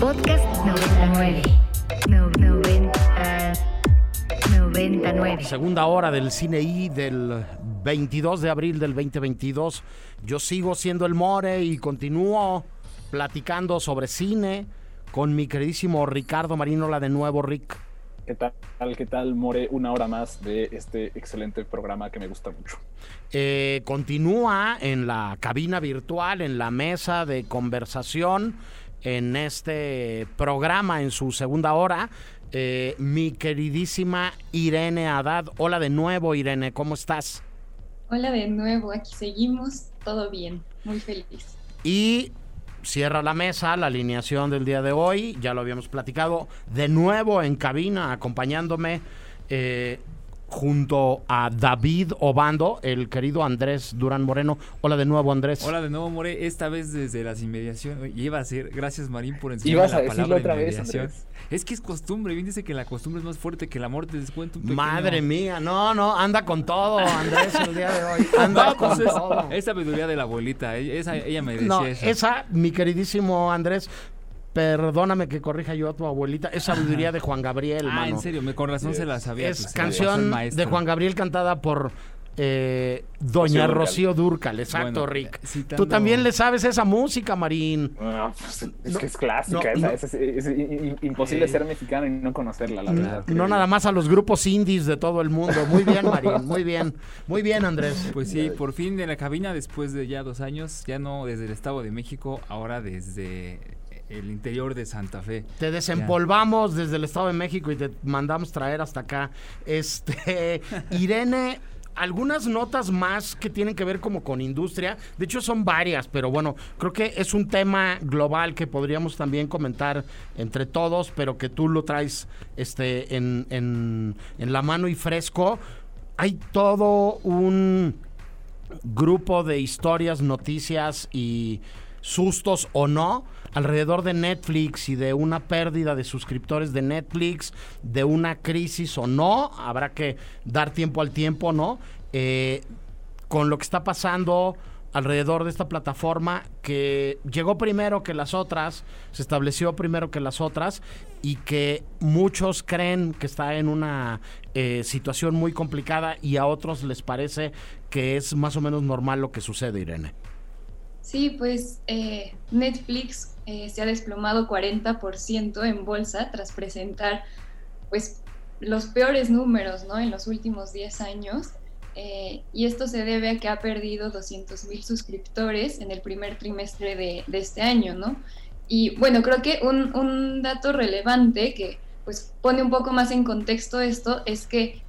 Podcast 99. No, 90, 99. Segunda hora del Cine I del 22 de abril del 2022. Yo sigo siendo el More y continúo platicando sobre cine con mi queridísimo Ricardo Marinola de nuevo, Rick. ¿Qué tal? ¿Qué tal, More? Una hora más de este excelente programa que me gusta mucho. Eh, continúa en la cabina virtual, en la mesa de conversación, en este programa, en su segunda hora, eh, mi queridísima Irene Haddad. Hola de nuevo, Irene, ¿cómo estás? Hola de nuevo, aquí seguimos, todo bien, muy feliz. Y cierra la mesa, la alineación del día de hoy, ya lo habíamos platicado, de nuevo en cabina, acompañándome eh, junto a David Obando, el querido Andrés Durán Moreno. Hola de nuevo, Andrés. Hola de nuevo, More. Esta vez desde las inmediaciones. Y iba a ser, gracias Marín por enseñarme Ibas la a decirlo palabra otra vez. Andrés. Es que es costumbre, bien dice que la costumbre es más fuerte que el amor, te descuento un pequeño... Madre mía, no, no, anda con todo, Andrés, el día de hoy. Anda No, pues con es, todo. es sabiduría de la abuelita, ella, esa- ella me decía No, eso. esa, mi queridísimo Andrés, perdóname que corrija yo a tu abuelita, es sabiduría de Juan Gabriel, Ah, mano. en serio, me, con razón se la sabía. Es pues, canción de Juan Gabriel cantada por eh, Doña Rocío Rocío Durcal, exacto, Bueno, Rick. citando- Tú también le sabes esa música, Marín. No, pues, es No, que es clásica, no, esa, no. es, imposible ser mexicano y no conocerla, la verdad. No nada más a los grupos indies de todo el mundo. Muy bien, Marín, muy bien. Muy bien, Andrés. Pues sí, por fin en la cabina después de ya dos años, ya no desde el Estado de México, ahora desde el interior de Santa Fe. Te desempolvamos desde el Estado de México y te mandamos traer hasta acá. Este, Irene, algunas notas más que tienen que ver como con industria. De hecho, son varias, pero bueno, creo que es un tema global que podríamos también comentar entre todos, pero que tú lo traes este, en, en, en la mano y fresco. Hay todo un grupo de historias, noticias y sustos o no alrededor de Netflix y de una pérdida de suscriptores de Netflix, de una crisis o no, habrá que dar tiempo al tiempo, ¿no? Eh, con lo que está pasando alrededor de esta plataforma que llegó primero que las otras, se estableció primero que las otras y que muchos creen que está en una eh, situación muy complicada y a otros les parece que es más o menos normal lo que sucede, Irene. Sí, pues eh, Netflix eh, se ha desplomado 40% en bolsa tras presentar pues los peores números ¿no? en los últimos 10 años. eh, y esto se debe a que ha perdido 200 mil suscriptores en el primer trimestre de, este año, ¿no? Y bueno, creo que un, un dato relevante que pues pone un poco más en contexto esto es que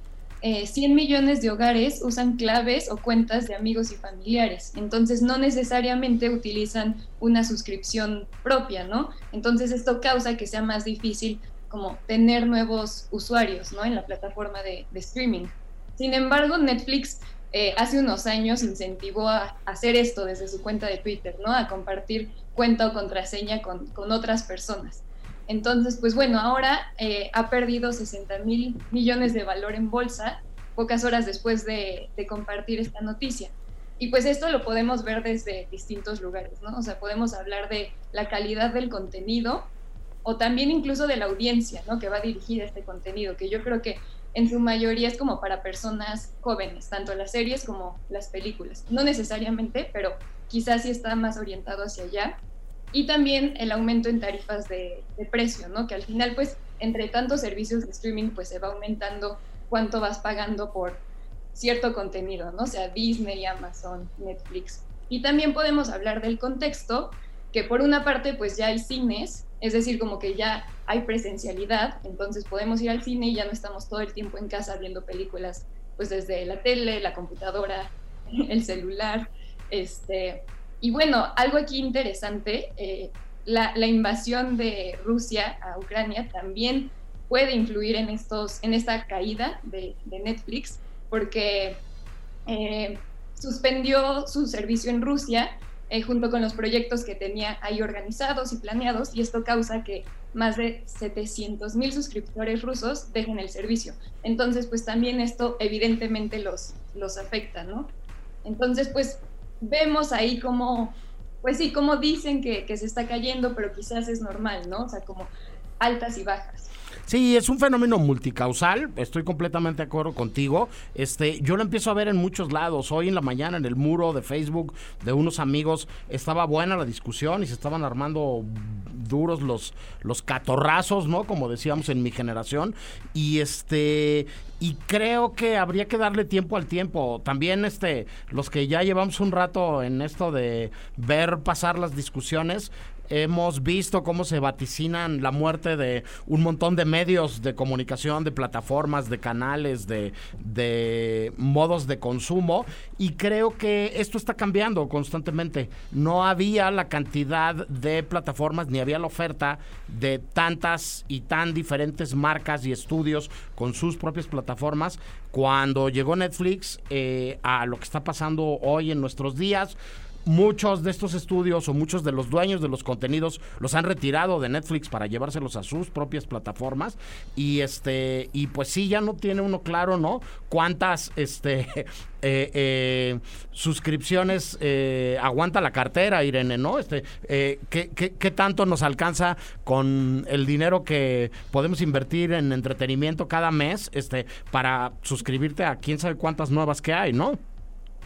eh, 100 millones de hogares usan claves o cuentas de amigos y familiares, entonces no necesariamente utilizan una suscripción propia, ¿no? Entonces esto causa que sea más difícil como tener nuevos usuarios, ¿no? En la plataforma de, de streaming. Sin embargo, Netflix eh, hace unos años incentivó a hacer esto desde su cuenta de Twitter, ¿no? A compartir cuenta o contraseña con, con otras personas. Entonces, pues bueno, ahora eh, ha perdido 60 mil millones de valor en bolsa pocas horas después de, de, compartir esta noticia. Y pues esto lo podemos ver desde distintos lugares, ¿no? O sea, podemos hablar de la calidad del contenido o también incluso de la audiencia, ¿no? Que va dirigida este contenido, que yo creo que en su mayoría es como para personas jóvenes, tanto las series como las películas. No necesariamente, pero quizás sí está más orientado hacia allá y también el aumento en tarifas de, precio, ¿no? Que al final, pues, entre tantos servicios de streaming, pues se va aumentando cuánto vas pagando por cierto contenido, ¿no? O sea, Disney, Amazon, Netflix. Y también podemos hablar del contexto, que por una parte, pues ya hay cines, es decir, como que ya hay presencialidad, entonces podemos ir al cine y ya no estamos todo el tiempo en casa viendo películas, pues desde la tele, la computadora, el celular, este, y bueno, algo aquí interesante, eh, la, invasión de Rusia a Ucrania también puede influir en, estos, en esta caída de, de Netflix, porque eh, suspendió su servicio en Rusia eh, junto con los proyectos que tenía ahí organizados y planeados, y esto causa que más de 700 mil suscriptores rusos dejen el servicio. Entonces, pues también esto evidentemente los, los afecta, ¿no? Entonces, pues vemos ahí como pues sí, como dicen que, que se está cayendo, pero quizás es normal, ¿no? O sea, como altas y bajas. Sí, es un fenómeno multicausal, estoy completamente de acuerdo contigo. Este, yo lo empiezo a ver en muchos lados. Hoy en la mañana en el muro de Facebook de unos amigos estaba buena la discusión y se estaban armando duros los los catorrazos, ¿no? Como decíamos en mi generación y este y creo que habría que darle tiempo al tiempo. También este los que ya llevamos un rato en esto de ver pasar las discusiones, hemos visto cómo se vaticinan la muerte de un montón de medios de comunicación, de plataformas, de canales, de, de modos de consumo y creo que esto está cambiando constantemente. No había la cantidad de plataformas ni había la oferta de tantas y tan diferentes marcas y estudios con sus propias plataformas cuando llegó Netflix eh, a lo que está pasando hoy en nuestros días muchos de estos estudios o muchos de los dueños de los contenidos los han retirado de Netflix para llevárselos a sus propias plataformas. Y este y pues sí ya no tiene uno claro no cuántas este eh, eh, suscripciones eh, aguanta la cartera Irene no este eh, ¿qué, qué, qué tanto nos alcanza con el dinero que podemos invertir en entretenimiento cada mes este para suscribirte a quién sabe cuántas nuevas que hay no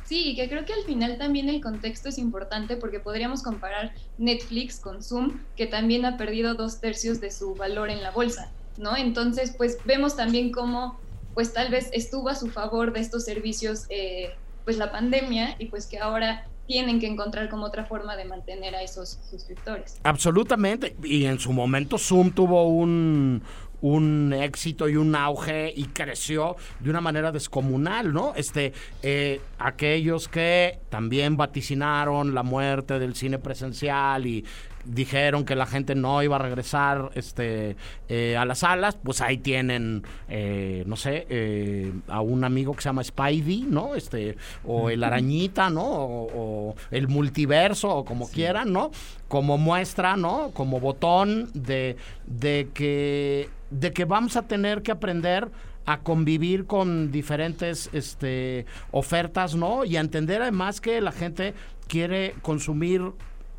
Sí, que creo que al final también el contexto es importante porque podríamos comparar Netflix con Zoom, que también ha perdido dos tercios de su valor en la bolsa, ¿no? Entonces, pues vemos también cómo, pues tal vez estuvo a su favor de estos servicios, eh, pues la pandemia y pues que ahora tienen que encontrar como otra forma de mantener a esos suscriptores. Absolutamente. Y en su momento Zoom tuvo un, un éxito y un auge y creció de una manera descomunal, ¿no? Este, eh, aquellos que también vaticinaron la muerte del cine presencial y dijeron que la gente no iba a regresar este eh, a las salas, pues ahí tienen, eh, no sé, eh, a un amigo que se llama Spidey, ¿no? Este, o el arañita, ¿no? O, o el multiverso, o como sí. quieran, ¿no? Como muestra, ¿no? Como botón de, de que de que vamos a tener que aprender a convivir con diferentes este, ofertas, ¿no? Y a entender además que la gente quiere consumir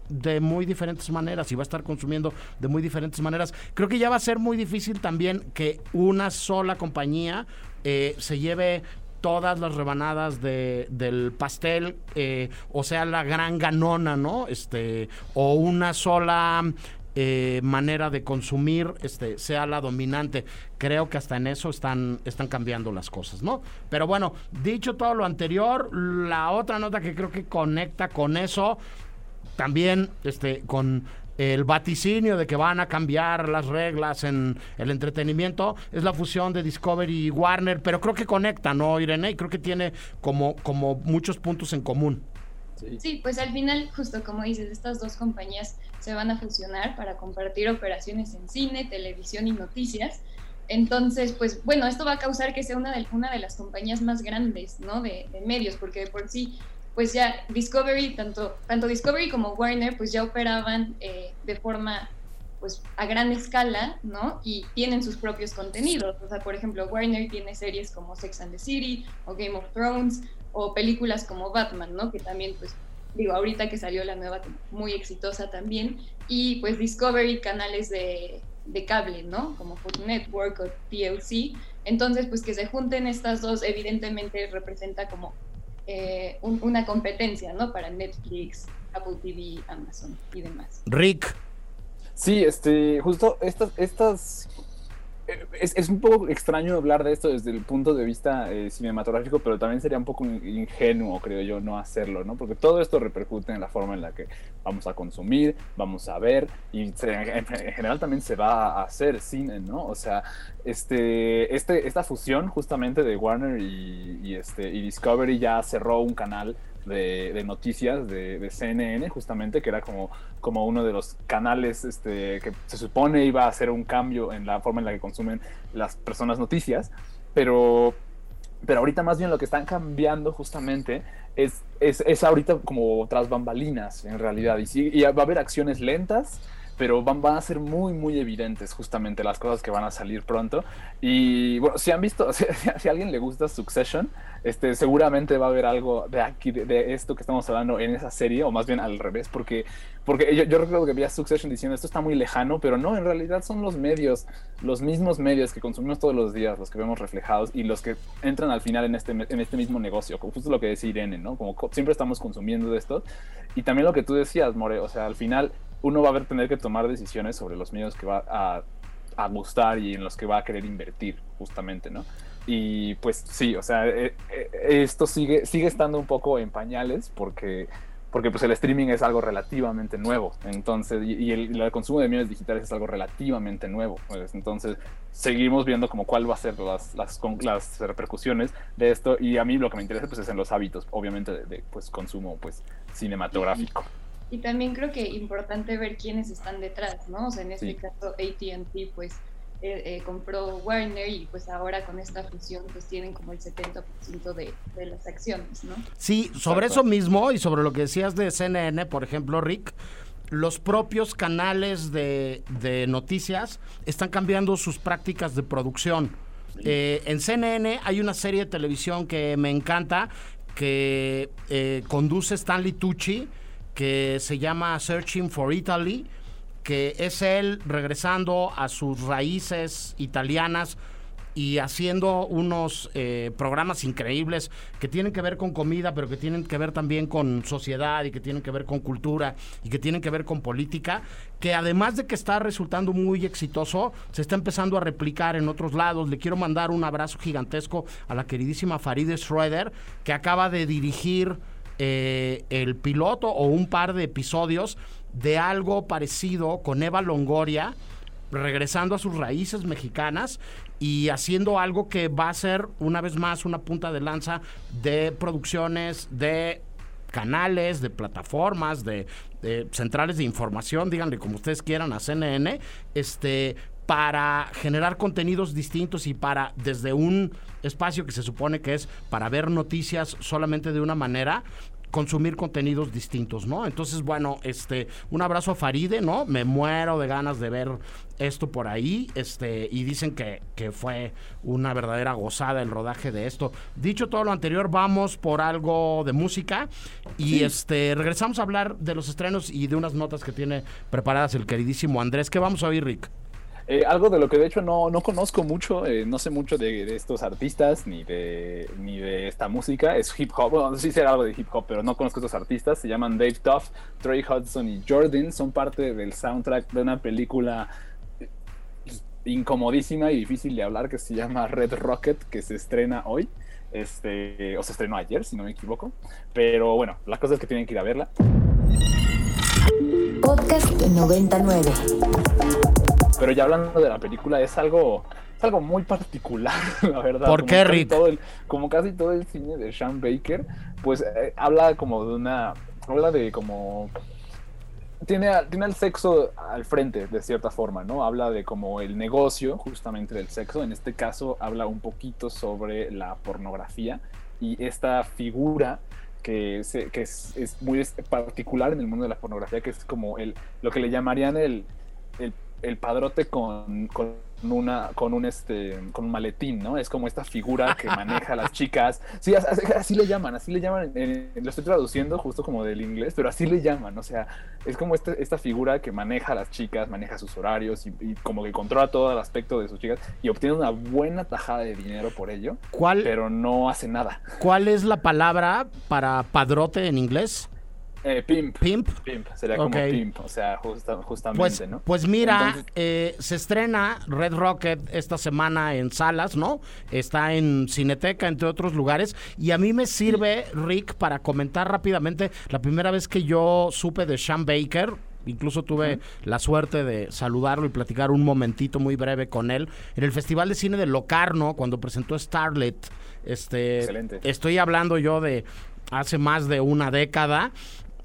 de muy diferentes maneras y va a estar consumiendo de muy diferentes maneras. Creo que ya va a ser muy difícil también que una sola compañía eh, se lleve todas las rebanadas de, del pastel, eh, o sea, la gran ganona, ¿no? Este, o una sola eh, manera de consumir este, sea la dominante. Creo que hasta en eso están, están cambiando las cosas, ¿no? Pero bueno, dicho todo lo anterior, la otra nota que creo que conecta con eso, también este, con el vaticinio de que van a cambiar las reglas en el entretenimiento es la fusión de Discovery y Warner, pero creo que conecta, ¿no, Irene? Y creo que tiene como, como muchos puntos en común. Sí. pues al final, justo como dices, estas dos compañías se van a fusionar para compartir operaciones en cine, televisión y noticias. Entonces, pues bueno, esto va a causar que sea una de, una de las compañías más grandes, ¿no? De, de medios, porque de por sí, pues ya Discovery, tanto, tanto Discovery como Warner, pues ya operaban eh, de forma, pues a gran escala, ¿no? Y tienen sus propios contenidos. O sea, por ejemplo, Warner tiene series como Sex and the City o Game of Thrones o películas como Batman, ¿no? Que también, pues, digo, ahorita que salió la nueva, muy exitosa también, y pues Discovery, canales de, de cable, ¿no? Como Food Network o TLC. Entonces, pues que se junten estas dos, evidentemente representa como eh, un, una competencia, ¿no? Para Netflix, Apple TV, Amazon y demás. Rick. Sí, este, justo estas, estas es, es, un poco extraño hablar de esto desde el punto de vista eh, cinematográfico, pero también sería un poco ingenuo, creo yo, no hacerlo, ¿no? Porque todo esto repercute en la forma en la que vamos a consumir, vamos a ver, y se, en, en, general también se va a hacer cine, ¿no? O sea, este, este, esta fusión justamente de Warner y este, y Discovery ya cerró un canal de, de noticias de, de, CNN, justamente, que era como, como uno de los canales este, que se supone iba a hacer un cambio en la forma en la que consumen las personas noticias, pero, pero ahorita más bien lo que están cambiando justamente es, es, es ahorita como tras bambalinas, en realidad, y, sí, y va a haber acciones lentas, pero van, van a ser muy, muy evidentes justamente las cosas que van a salir pronto. Y bueno, si han visto, si, si a alguien le gusta Succession, este, seguramente va a haber algo de aquí, de, de esto que estamos hablando en esa serie, o más bien al revés, porque, porque yo, yo recuerdo que veía Succession diciendo esto está muy lejano, pero no, en realidad son los medios, los mismos medios que consumimos todos los días, los que vemos reflejados y los que entran al final en este, en este mismo negocio, como justo lo que decía Irene, ¿no? Como co- siempre estamos consumiendo de esto. Y también lo que tú decías, More, o sea, al final uno va a tener que tomar decisiones sobre los medios que va a, a gustar y en los que va a querer invertir, justamente, ¿no? Y pues sí, o sea, eh, eh, esto sigue, sigue estando un poco en pañales porque, porque pues el streaming es algo relativamente nuevo. Entonces, y, el, consumo de medios digitales es algo relativamente nuevo. Pues, entonces, seguimos viendo como cuál va a ser las, las, las repercusiones de esto. Y a mí lo que me interesa pues es en los hábitos, obviamente, de, de, pues consumo pues cinematográfico. Y también creo que importante ver quiénes están detrás, ¿no? O sea, en este Sí. caso ATT pues eh, eh, compró Warner y pues ahora con esta fusión pues tienen como el 70% de, de las acciones, ¿no? Sí, sobre Exacto. eso mismo y sobre lo que decías de CNN, por ejemplo, Rick, los propios canales de, de noticias están cambiando sus prácticas de producción. Eh, en CNN hay una serie de televisión que me encanta, que eh, conduce Stanley Tucci, que se llama Searching for Italy, que es él regresando a sus raíces italianas y haciendo unos eh, programas increíbles que tienen que ver con comida, pero que tienen que ver también con sociedad y que tienen que ver con cultura y que tienen que ver con política, que además de que está resultando muy exitoso, se está empezando a replicar en otros lados. Le quiero mandar un abrazo gigantesco a la queridísima Farideh Schroeder, que acaba de dirigir eh, el piloto o un par de episodios de algo parecido con Eva Longoria, regresando a sus raíces mexicanas y haciendo algo que va a ser una vez más una punta de lanza de producciones, de canales, de plataformas, de, de centrales de información, díganle como ustedes quieran a CNN, este para generar contenidos distintos y para desde un espacio que se supone que es para ver noticias solamente de una manera consumir contenidos distintos, ¿no? Entonces, bueno, este, un abrazo a Faride, ¿no? Me muero de ganas de ver esto por ahí, este, y dicen que, que fue una verdadera gozada el rodaje de esto. Dicho todo lo anterior, vamos por algo de música y este, regresamos a hablar de los estrenos y de unas notas que tiene preparadas el queridísimo Andrés. ¿Qué vamos a oír, Rick? Eh, algo de lo que de hecho no, no conozco mucho, eh, no sé mucho de, estos artistas ni de, ni de esta música, es hip hop, bueno, sí sé algo de hip hop, pero no conozco estos artistas, se llaman Dave Tuff, Trey Hudson y Jordan, son parte del soundtrack de una película eh, incomodísima y difícil de hablar que se llama Red Rocket, que se estrena hoy. Este, o se estrenó ayer, si no me equivoco. Pero bueno, la cosa es que tienen que ir a verla. Podcast 99. Pero ya hablando de la película, es algo, es algo muy particular, la verdad. ¿Por Como qué, casi Rick? todo el- como casi todo el cine de Sean Baker, pues eh, habla como de una. Habla de como. Tiene, tiene el sexo al frente, de cierta forma, ¿no? Habla de como el negocio, justamente del sexo. En este caso, habla un poquito sobre la pornografía y esta figura que, se- que es, es muy es- particular en el mundo de la pornografía, que es como el, lo que le llamarían el, el, padrote con, con una con un este con un maletín, ¿no? Es como esta figura que maneja a las chicas. Sí, as- as- así, le llaman, así le llaman. lo estoy traduciendo justo como del inglés, pero así le llaman. O sea, es como este- esta figura que maneja a las chicas, maneja sus horarios y, y como que controla todo el aspecto de sus chicas y obtiene una buena tajada de dinero por ello, ¿Cuál, pero no hace nada. ¿Cuál es la palabra para padrote en inglés? Eh, pimp. Pimp. Pimp, sería como pimp, o sea, justa- justamente, Pues, ¿no? pues mira, Entonces- eh, se estrena Red Rocket esta semana en salas, ¿no? Está en Cineteca, entre otros lugares. Y a mí me sirve, Rick, para comentar rápidamente la primera vez que yo supe de Sean Baker. Incluso tuve la suerte de saludarlo y platicar un momentito muy breve con él en el Festival de Cine de Locarno, cuando presentó Starlet. Este, Excelente. Estoy hablando yo de hace más de una década,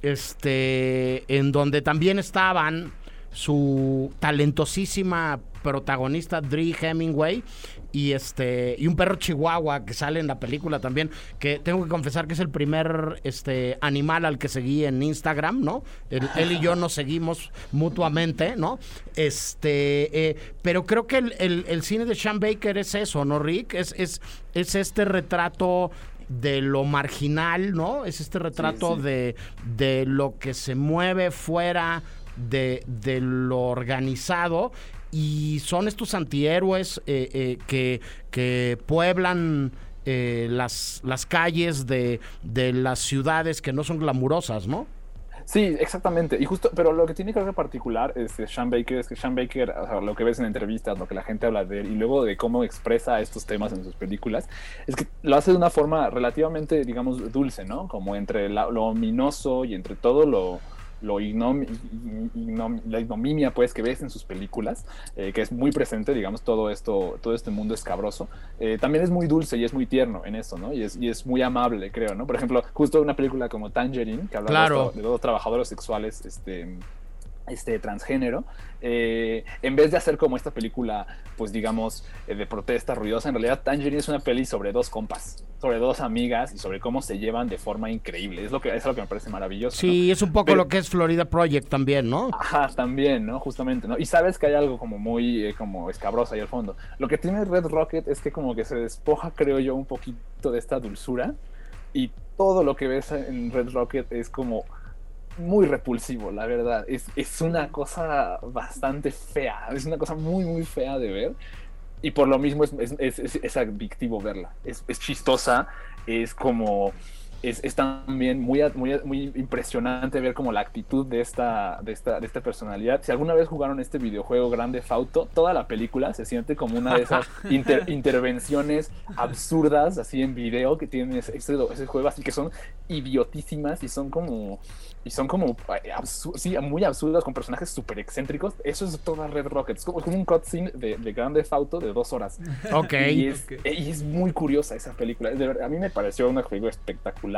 este, en donde también estaban su talentosísima protagonista Dre Hemingway y este y un perro chihuahua que sale en la película también que tengo que confesar que es el primer este animal al que seguí en Instagram no él y yo nos seguimos mutuamente no este eh, pero creo que el, el- el cine de Sean Baker es eso no Rick es es es este retrato de lo marginal, ¿no? Es este retrato sí. De, de lo que se mueve fuera de, de lo organizado y son estos antihéroes eh, eh, que, que pueblan eh, las, las calles de, de las ciudades que no son glamurosas, ¿no? Sí, exactamente. Y justo, pero lo que tiene que ver particular este, Sean Baker es que Sean Baker, lo que ves en entrevistas, lo que la gente habla de él y luego de cómo expresa estos temas en sus películas, es que lo hace de una forma relativamente, digamos, dulce, ¿no? Como entre la- lo ominoso y entre todo lo, lo ignom- ignom- la ignominia pues que ves en sus películas, eh, que es muy presente, digamos, todo esto, todo este mundo escabroso, eh, también es muy dulce y es muy tierno en eso, ¿no? Y es, y es muy amable, creo, ¿no? Por ejemplo, justo una película como Tangerine, que habla de Claro. esto- de dos trabajadores sexuales, este este transgénero, eh, en vez de hacer como esta película, pues digamos, eh, de protesta ruidosa, en realidad Tangerine es una peli sobre dos compas, sobre dos amigas y sobre cómo se llevan de forma increíble. Es lo que es lo que me parece maravilloso. ¿no? Sí, es un poco Pero- lo que es Florida Project también, ¿no? Ajá, también, ¿no? Justamente, ¿no? Y sabes que hay algo como muy, eh, como escabroso ahí al fondo. Lo que tiene Red Rocket es que como que se despoja, creo yo, un poquito de esta dulzura y todo lo que ves en Red Rocket es como muy repulsivo, la verdad. Es, es una cosa bastante fea, es una cosa muy, muy fea de ver. Y por lo mismo es, es, es- adictivo verla. Es, es chistosa, es como... Es, es también muy, muy, muy impresionante ver como la actitud de esta, de, esta, de esta personalidad. Si alguna vez jugaron este videojuego Grande Fauto, toda la película se siente como una de esas inter- intervenciones absurdas así en video que tiene ese, juego, así que son idiotísimas y son como y son como eh, sí, muy absurdas con personajes súper excéntricos. Eso es toda Red Rocket. Es como, es como un cutscene de, de Grande Fauto de dos horas. Ok. Y es, Ok. y es muy curiosa esa película. De verdad, a mí me pareció una película espectacular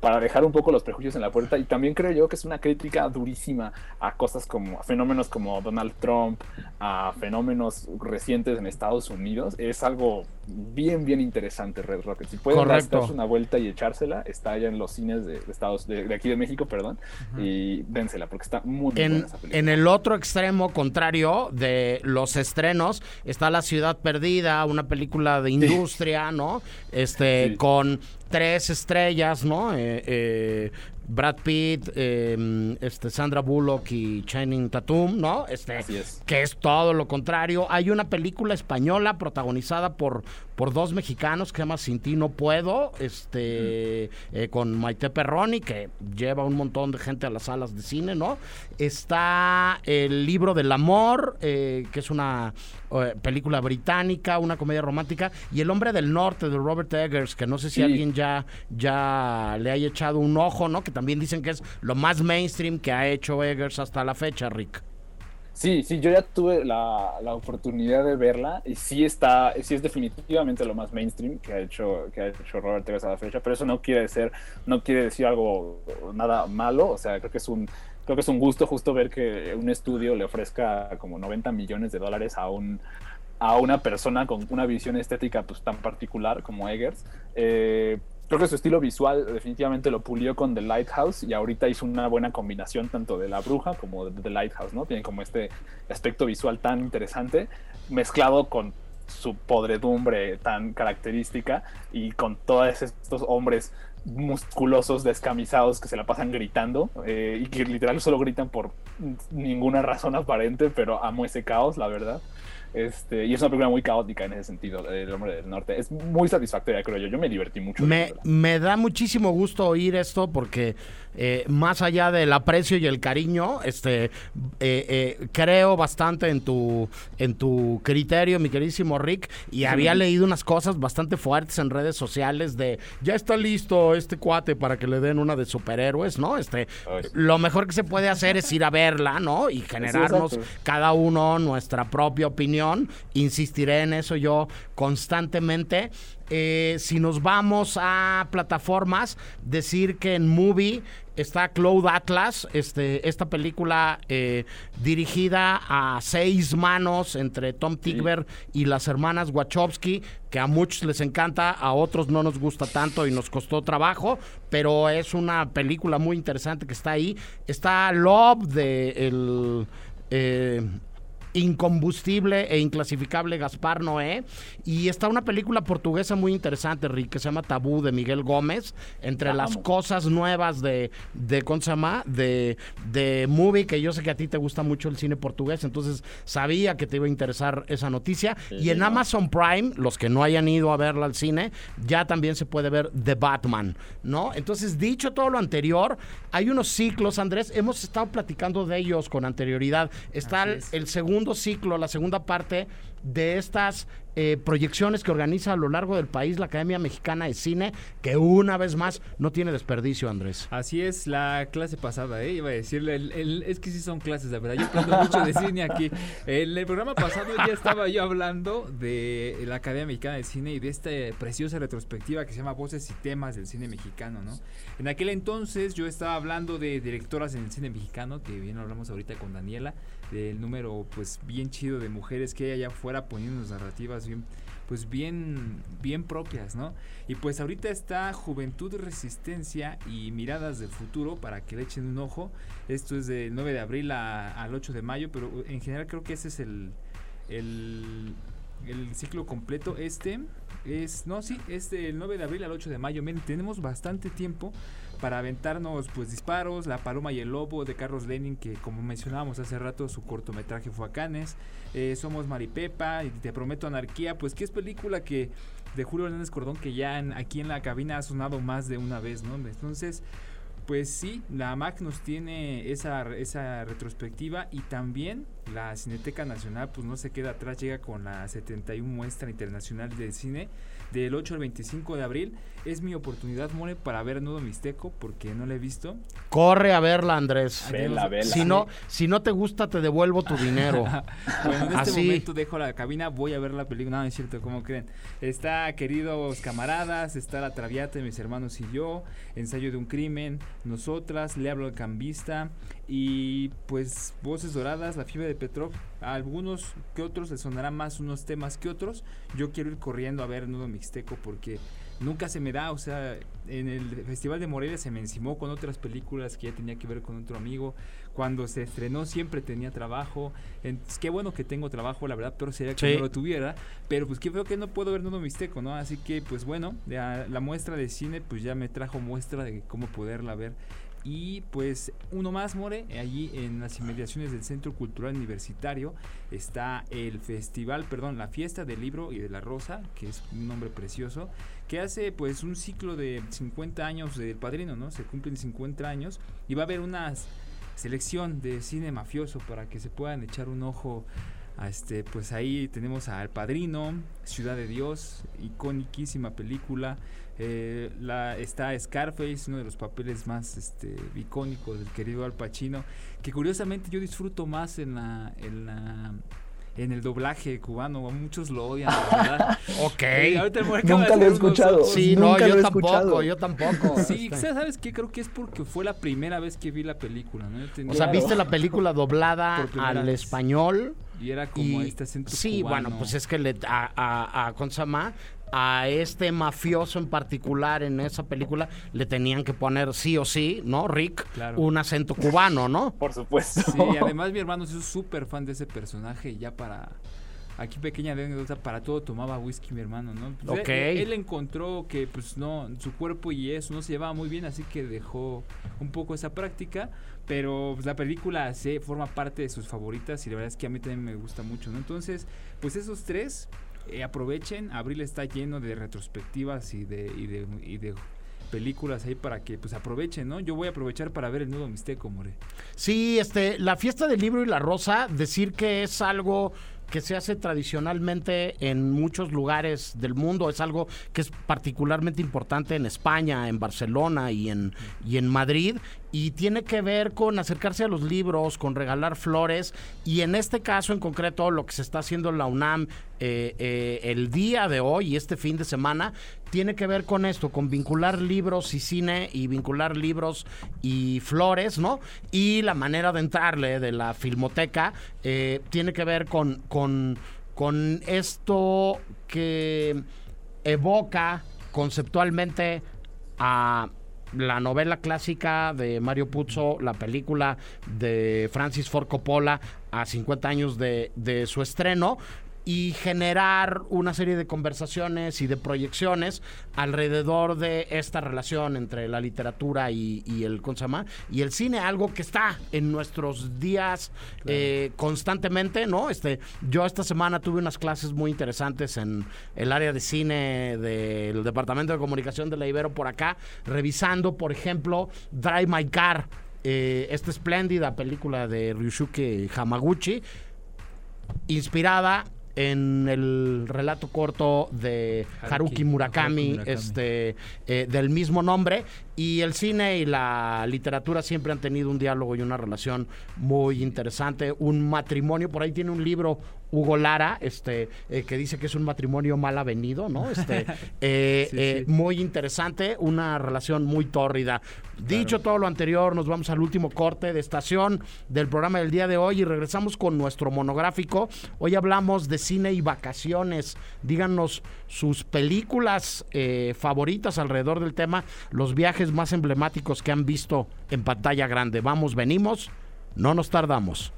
para dejar un poco los prejuicios en la puerta. Y también creo yo que es una crítica durísima a cosas como a fenómenos como Donald Trump, a fenómenos recientes en Estados Unidos. Es algo bien, bien interesante, Red Rocket. Si pueden darse una vuelta y echársela, está allá en los cines de, de Estados de, de aquí de México, perdón. Y dénsela, porque está muy, muy En, buena esa película. en el otro extremo contrario de los estrenos está La Ciudad Perdida, una película de industria, ¿no? Este, Sí. con tres estrellas, ¿no? Eh, eh, Brad Pitt, eh, este, Sandra Bullock y Channing Tatum, ¿no? Este, Así es. que es todo lo contrario. Hay una película española protagonizada por, por dos mexicanos que se llama Sin ti no puedo, este, eh, con Maite Perroni, que lleva un montón de gente a las salas de cine, ¿no? Está el libro del amor, eh, que es una eh, película británica, una comedia romántica, y El hombre del norte de Robert Eggers, que no sé si Sí. alguien ya, ya le haya echado un ojo, ¿no? Que también dicen que es lo más mainstream que ha hecho Eggers hasta la fecha, Rick. Sí, sí, yo ya tuve la, la oportunidad de verla y sí está, sí es definitivamente lo más mainstream que ha hecho, que ha hecho Robert Eggers a la fecha, pero eso no quiere decir, no quiere decir algo nada malo, o sea, creo que es un, creo que es un gusto justo ver que un estudio le ofrezca como 90 millones de dólares a un a una persona con una visión estética pues tan particular como Eggers. Eh, creo que su estilo visual definitivamente lo pulió con The Lighthouse y ahorita hizo una buena combinación tanto de La Bruja como de The Lighthouse, ¿no? Tienen como este aspecto visual tan interesante mezclado con su podredumbre tan característica y con todos estos hombres musculosos descamisados que se la pasan gritando eh, y que literal solo gritan por ninguna razón aparente, pero amo ese caos, la verdad. Este, y es una película muy caótica en ese sentido, El Hombre del Norte. Es muy satisfactoria, creo yo. Yo me divertí mucho. Me, me da muchísimo gusto oír esto porque eh, más allá del aprecio y el cariño, este, eh, eh, creo bastante en tu, en tu criterio, mi queridísimo Rick, y había leído unas cosas bastante fuertes en redes sociales de ya está listo este cuate para que le den una de superhéroes, ¿no? Este, Ay, sí. lo mejor que se puede hacer es ir a verla, ¿no? Y generarnos cada uno nuestra propia opinión. Insistiré en eso yo constantemente. Eh, si nos vamos a plataformas, decir que en Movie está Cloud Atlas, este, esta película eh, dirigida a seis manos entre Tom Tigver y las hermanas Wachowski, que a muchos les encanta, a otros no nos gusta tanto y nos costó trabajo, pero es una película muy interesante que está ahí. Está Love de el... eh, incombustible e inclasificable Gaspar Noé. Y está una película portuguesa muy interesante, Rick, que se llama Tabú de Miguel Gómez. Entre las cosas nuevas de, de ¿cómo se llama? De, de movie, que yo sé que a ti te gusta mucho el cine portugués, entonces sabía que te iba a interesar esa noticia. y en Amazon Prime, los que no hayan ido a verla al cine, ya también se puede ver The Batman, ¿no? Entonces, dicho todo lo anterior, hay unos ciclos, Andrés, hemos estado platicando de ellos con anterioridad. Está es. el segundo ciclo, la segunda parte de estas eh, proyecciones que organiza a lo largo del país la Academia Mexicana de Cine, que una vez más no tiene desperdicio, Andrés. Así es, la clase pasada, ¿eh? iba a decirle, el- el- es que sí son clases, la verdad, yo aprendo mucho de cine aquí. En el programa pasado ya estaba yo hablando de la Academia Mexicana de Cine y de esta preciosa retrospectiva que se llama Voces y Temas del Cine Mexicano, ¿no? En aquel entonces yo estaba hablando de directoras en el cine mexicano, que bien hablamos ahorita con Daniela, del número pues bien chido de mujeres que hay allá afuera poniendo narrativas bien pues bien bien propias, ¿no? Y pues ahorita está Juventud Resistencia y Miradas del Futuro para que le echen un ojo. Esto es del 9 de abril al 8 de mayo, pero en general creo que ese es el el, el ciclo completo. Este es, no, sí, es del 9 de abril al 8 de mayo. Miren, tenemos bastante tiempo para aventarnos pues disparos, La Paloma y el Lobo de Carlos Lenin, que como mencionábamos hace rato, su cortometraje fue a. Eh, Somos Maripepa y Te Prometo Anarquía, pues que es película que de Julio Hernández Cordón que ya en- aquí en la cabina ha sonado más de una vez, ¿no? Entonces, pues sí, la MAC nos tiene esa, esa retrospectiva y también la Cineteca Nacional pues no se queda atrás, llega con la 71 Muestra Internacional de Cine del 8 al 25 de abril. Es mi oportunidad, More, para ver Nudo Mixteco porque no la he visto. Corre a verla, Andrés. Vela, vela. Si no, si no te gusta, te devuelvo tu dinero. Bueno, en este Así. momento dejo la cabina, voy a ver la película. No, no es cierto, ¿cómo creen? Está Queridos Camaradas, está La Traviata, Mis Hermanos y Yo, Ensayo de un Crimen, Nosotras, Le hablo al Cambista y pues Voces Doradas, La Fiebre de Petrov. A algunos que otros les sonará más unos temas que otros. Yo quiero ir corriendo a ver Nudo Mixteco porque nunca se me da, o sea, en el Festival de Morelia se me encimó con otras películas que ya tenía que ver con otro amigo. Cuando se estrenó siempre tenía trabajo. Entonces, qué bueno que tengo trabajo, la verdad, pero sería que Sí. no lo tuviera. Pero pues qué feo que no puedo ver Nudo Mixteco, ¿no? Así que pues bueno, la muestra de cine pues ya me trajo muestra de cómo poderla ver. Y pues uno más, More, allí en las inmediaciones del Centro Cultural Universitario está el festival, perdón, la fiesta del libro y de la rosa, que es un nombre precioso, que hace pues un ciclo de 50 años del padrino, ¿no? Se cumplen 50 años y va a haber una selección de cine mafioso para que se puedan echar un ojo este, pues ahí tenemos a El Padrino, Ciudad de Dios, iconiquísima película. Eh, la, está Scarface, uno de los papeles más este, icónicos del querido Al Pacino, que curiosamente yo disfruto más en la, en la en el doblaje cubano, muchos lo odian, la verdad. Ok. Eh, Nunca lo he unos escuchado. Sí, no, Nunca lo yo he tampoco, escuchado. yo tampoco. Sí, Este, ¿sabes qué? Creo que es porque fue la primera vez que vi la película, ¿no? Tenía- O sea, viste la película doblada al vez. español. y era como y este acento sí, cubano. bueno, pues es que le, a, a, a, ¿cómo se llama? A este mafioso en particular en esa película le tenían que poner sí o sí, ¿no, Rick? Claro. Un acento cubano, ¿no? Por supuesto. Sí, además mi hermano es súper fan de ese personaje y ya para... Aquí pequeña anécdota, para todo tomaba whisky mi hermano, ¿no? Pues, Ok. él, él encontró que pues no, su cuerpo y eso no se llevaba muy bien, así que dejó un poco esa práctica, pero pues, la película se forma parte de sus favoritas y la verdad es que a mí también me gusta mucho, ¿no? Entonces, pues esos tres, eh, aprovechen, abril está lleno de retrospectivas y de, y de, y de películas ahí para que pues aprovechen, ¿no? Yo voy a aprovechar para ver el nuevo Mixteco, more. Sí, este, la fiesta del libro y la rosa, decir que es algo que se hace tradicionalmente en muchos lugares del mundo, es algo que es particularmente importante en España, en Barcelona y en, y en Madrid. Y tiene que ver con acercarse a los libros, con regalar flores y en este caso en concreto lo que se está haciendo en la UNAM eh, eh, el día de hoy y este fin de semana tiene que ver con esto, con vincular libros y cine y vincular libros y flores, ¿no? Y la manera de entrarle de la filmoteca eh, tiene que ver con, con, con esto que evoca conceptualmente a la novela clásica de Mario Puzo, la película de Francis Ford Coppola a 50 años de, de su estreno, y generar una serie de conversaciones y de proyecciones alrededor de esta relación entre la literatura y, y el ¿cómo y el cine, algo que está en nuestros días eh, constantemente, ¿no? Este, yo esta semana tuve unas clases muy interesantes en el área de cine del Departamento de Comunicación de la Ibero por acá, revisando, por ejemplo, Drive My Car, eh, esta espléndida película de Ryusuke Hamaguchi, inspirada en el relato corto de Haruki, Haruki Murakami, Murakami. este eh, del mismo nombre y el cine y la literatura siempre han tenido un diálogo y una relación muy interesante. Un matrimonio por ahí tiene un libro Hugo Lara este eh, que dice que es un matrimonio mal avenido no este eh, Sí, eh, sí. muy interesante una relación muy tórrida. Dicho todo lo anterior nos vamos al último corte de estación del programa del día de hoy y regresamos con nuestro monográfico. Hoy hablamos de cine y vacaciones. Díganos sus películas eh, favoritas alrededor del tema los viajes más emblemáticos que han visto en pantalla grande vamos venimos no nos tardamos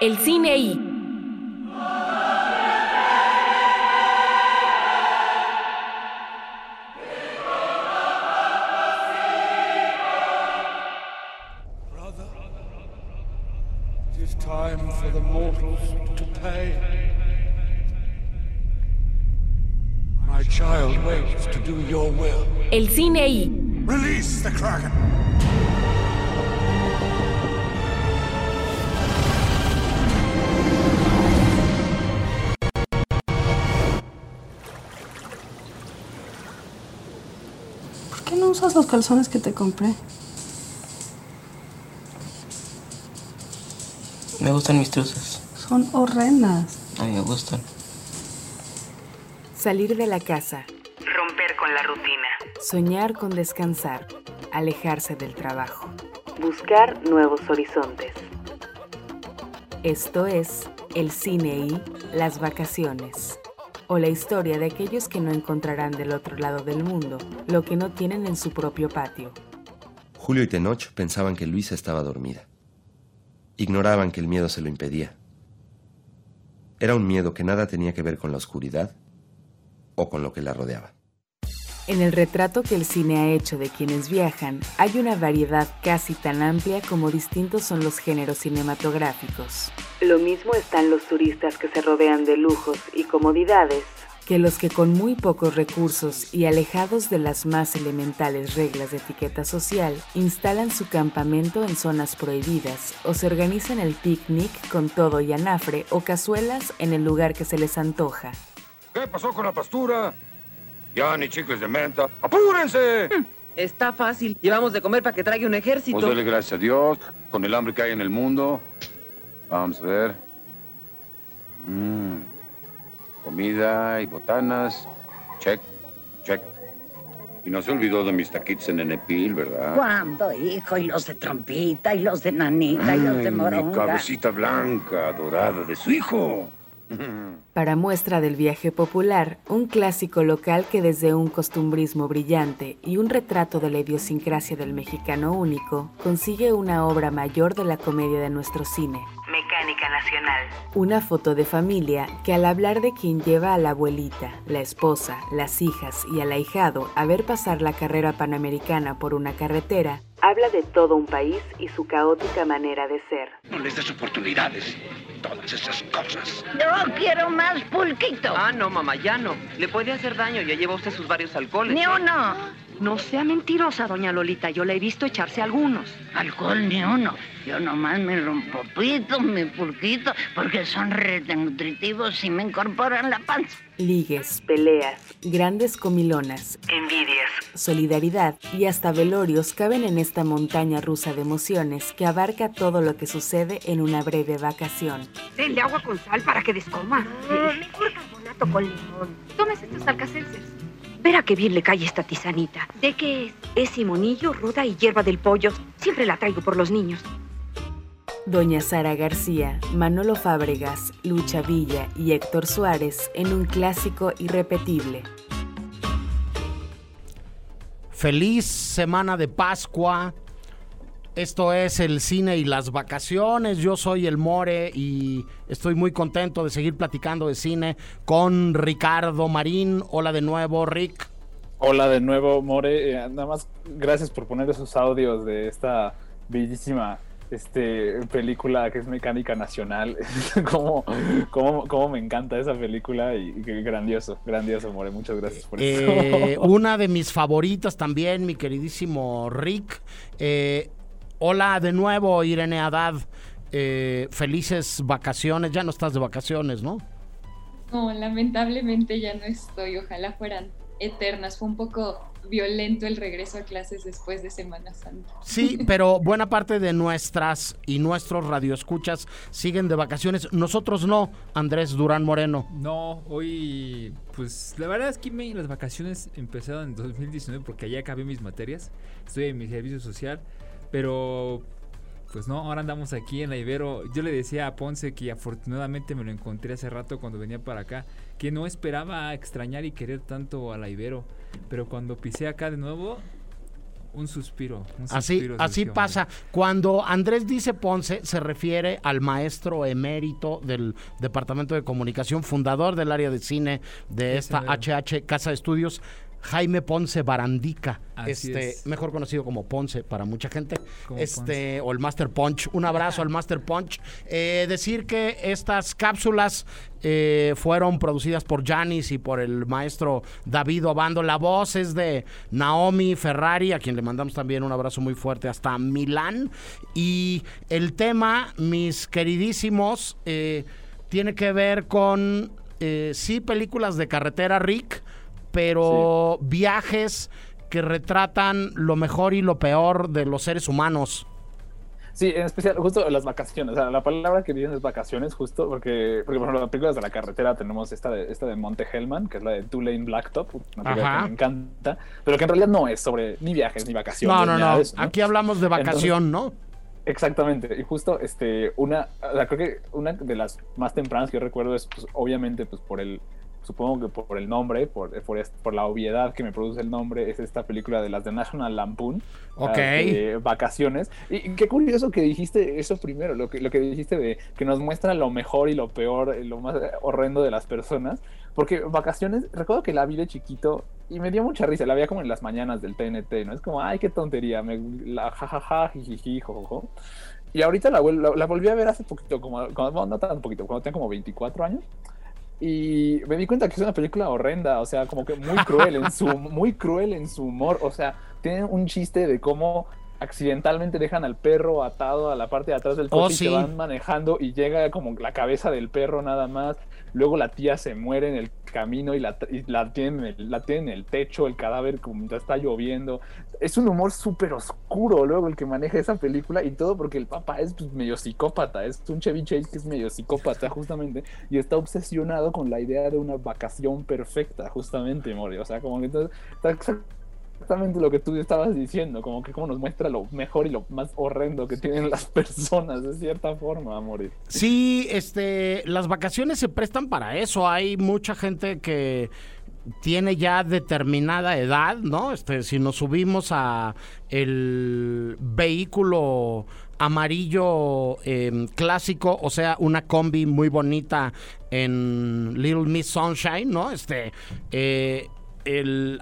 El cine I. El cine I. Release the Kraken! ¿Por qué no usas los calzones que te compré? Me gustan mis truzas. Son horrendas. A mí me gustan. Salir de la casa. Con la rutina. Soñar con descansar. Alejarse del trabajo. Buscar nuevos horizontes. Esto es el cine y las vacaciones. O la historia de aquellos que no encontrarán del otro lado del mundo lo que no tienen en su propio patio. Julio y Tenoch pensaban que Luisa estaba dormida. Ignoraban que el miedo se lo impedía. Era un miedo que nada tenía que ver con la oscuridad o con lo que la rodeaba. En el retrato que el cine ha hecho de quienes viajan, hay una variedad casi tan amplia como distintos son los géneros cinematográficos. Lo mismo están los turistas que se rodean de lujos y comodidades que los que con muy pocos recursos y alejados de las más elementales reglas de etiqueta social, instalan su campamento en zonas prohibidas o se organizan el picnic con todo y anafre o cazuelas en el lugar que se les antoja. ¿Qué pasó con la pastura? Ya ni chicles de menta. ¡Apúrense! Está fácil. Llevamos de comer para que traiga un ejército. Pues dale gracias a Dios con el hambre que hay en el mundo. Vamos a ver. Mm. Comida y botanas. Check, check. Y no se olvidó de mis taquitos en Enepil, ¿verdad? ¿Cuándo, hijo? Y los de trompita, y los de nanita, y los de Ay, mi moronga. cabecita blanca, dorada de su hijo. Para muestra del viaje popular, un clásico local que desde un costumbrismo brillante y un retrato de la idiosincrasia del mexicano único, consigue una obra mayor de la comedia de nuestro cine. Mecánica Nacional. Una foto de familia que al hablar de quien lleva a la abuelita, la esposa, las hijas y al ahijado a ver pasar la carrera panamericana por una carretera, habla de todo un país y su caótica manera de ser. No les des oportunidades. Todas esas cosas. Yo quiero más pulquito. Ah, no, mamá, ya no. Le puede hacer daño. Ya lleva usted sus varios alcoholes. Ni ¿eh? No sea mentirosa, doña Lolita. Yo la he visto echarse algunos. Alcohol ni uno. Yo nomás me rompo pito, me purquito, porque son nutritivos y me incorporan la panza. Ligues, peleas, grandes comilonas, envidias, solidaridad y hasta velorios caben en esta montaña rusa de emociones que abarca todo lo que sucede en una breve vacación. Denle agua con sal para que descoma. mejor carbonato con limón. Tómese estos alcacelces. Verá qué bien le cae esta tisanita. ¿De qué es? Es simonillo, ruda y hierba del pollo. Siempre la traigo por los niños. Doña Sara García, Manolo Fábregas, Lucha Villa y Héctor Suárez en un clásico irrepetible. Feliz semana de Pascua. Esto es el cine y las vacaciones. Yo soy el More y estoy muy contento de seguir platicando de cine con Ricardo Marín. Hola de nuevo, Rick. Hola de nuevo, More. Eh, nada más gracias por poner esos audios de esta bellísima este, película que es Mecánica Nacional. como, como, me encanta esa película y, grandioso, grandioso, More. Muchas gracias por eh, eso. una de mis favoritas también, mi queridísimo Rick. Eh, hola de nuevo, Irene Haddad. Eh, felices vacaciones. Ya no estás de vacaciones, ¿no? No, lamentablemente ya no estoy. Ojalá fueran eternas. Fue un poco violento el regreso a clases después de Semana Santa. Sí, pero buena parte de nuestras y nuestros radioescuchas siguen de vacaciones. Nosotros no, Andrés Durán Moreno. No, hoy, pues la verdad es que las vacaciones empezaron en 2019 porque allá acabé mis materias. Estoy en mi servicio social, pero pues no, ahora andamos aquí en la Ibero. Yo le decía a Ponce que afortunadamente me lo encontré hace rato cuando venía para acá, que no esperaba extrañar y querer tanto a la Ibero, pero cuando pisé acá de nuevo, un suspiro. así así pasa. Cuando Andrés dice Ponce, se refiere al maestro emérito del Departamento de Comunicación, fundador del área de cine de esta HH Casa de Estudios. Jaime Ponce Barandica, este, mejor conocido como Ponce para mucha gente, este, o el Master Punch. Un abrazo al Master Punch. Eh, decir que estas cápsulas eh, fueron producidas por Janis y por el maestro David Obando. La voz es de Naomi Ferrari, a quien le mandamos también un abrazo muy fuerte hasta Milán. Y el tema, mis queridísimos, eh, tiene que ver con, sí, películas de carretera, Rick pero viajes que retratan lo mejor y lo peor de los seres humanos. Sí, en especial, justo las vacaciones. O sea, la palabra que dicen es vacaciones, justo porque, porque por ejemplo, las películas de la carretera tenemos esta de, esta de Monte Hellman, que es la de Tulane Blacktop, una película que me encanta, pero que en realidad no es sobre ni viajes ni vacaciones. No, no, no. Aquí hablamos de vacación, ¿no? Exactamente, y justo este, una, o sea, creo que una de las más tempranas que yo recuerdo es, pues, obviamente, pues, por el, supongo que por el nombre, por, por, la obviedad que me produce el nombre, es esta película de las de National Lampoon. Ok. vacaciones. Y, qué curioso que dijiste eso primero, lo que, lo que dijiste de que nos muestra lo mejor y lo peor, lo más horrendo de las personas. Porque vacaciones, recuerdo que la vi de chiquito y me dio mucha risa, la veía como en las mañanas del TNT, ¿no? Es como, ay, qué tontería, me, la jajaja, jijiji, jojojo. Y ahorita la, la, volví a ver hace poquito, como, como no tan poquito, cuando tengo como 24 años. Y me di cuenta que es una película horrenda, o sea, como que muy cruel en su, muy cruel en su humor. O sea, tiene un chiste de cómo accidentalmente dejan al perro atado a la parte de atrás del coche oh, y se van manejando y llega como la cabeza del perro nada más. Luego la tía se muere en el camino y la, la, tiene, la tiene en el techo, el cadáver como está lloviendo. Es un humor súper oscuro luego el que maneja esa película y todo porque el papá es pues, medio psicópata, es un Chevy Chase que es medio psicópata justamente y está obsesionado con la idea de una vacación perfecta justamente, Mori. O sea, como que entonces, está exactamente lo que tú estabas diciendo, como que como nos muestra lo mejor y lo más horrendo que tienen las personas, de cierta forma, amor. Sí, este, las vacaciones se prestan para eso. Hay mucha gente que tiene ya determinada edad, ¿no? Este, si nos subimos a el vehículo amarillo em, clásico, o sea, una combi muy bonita en Little Miss Sunshine, ¿no? Este, eh,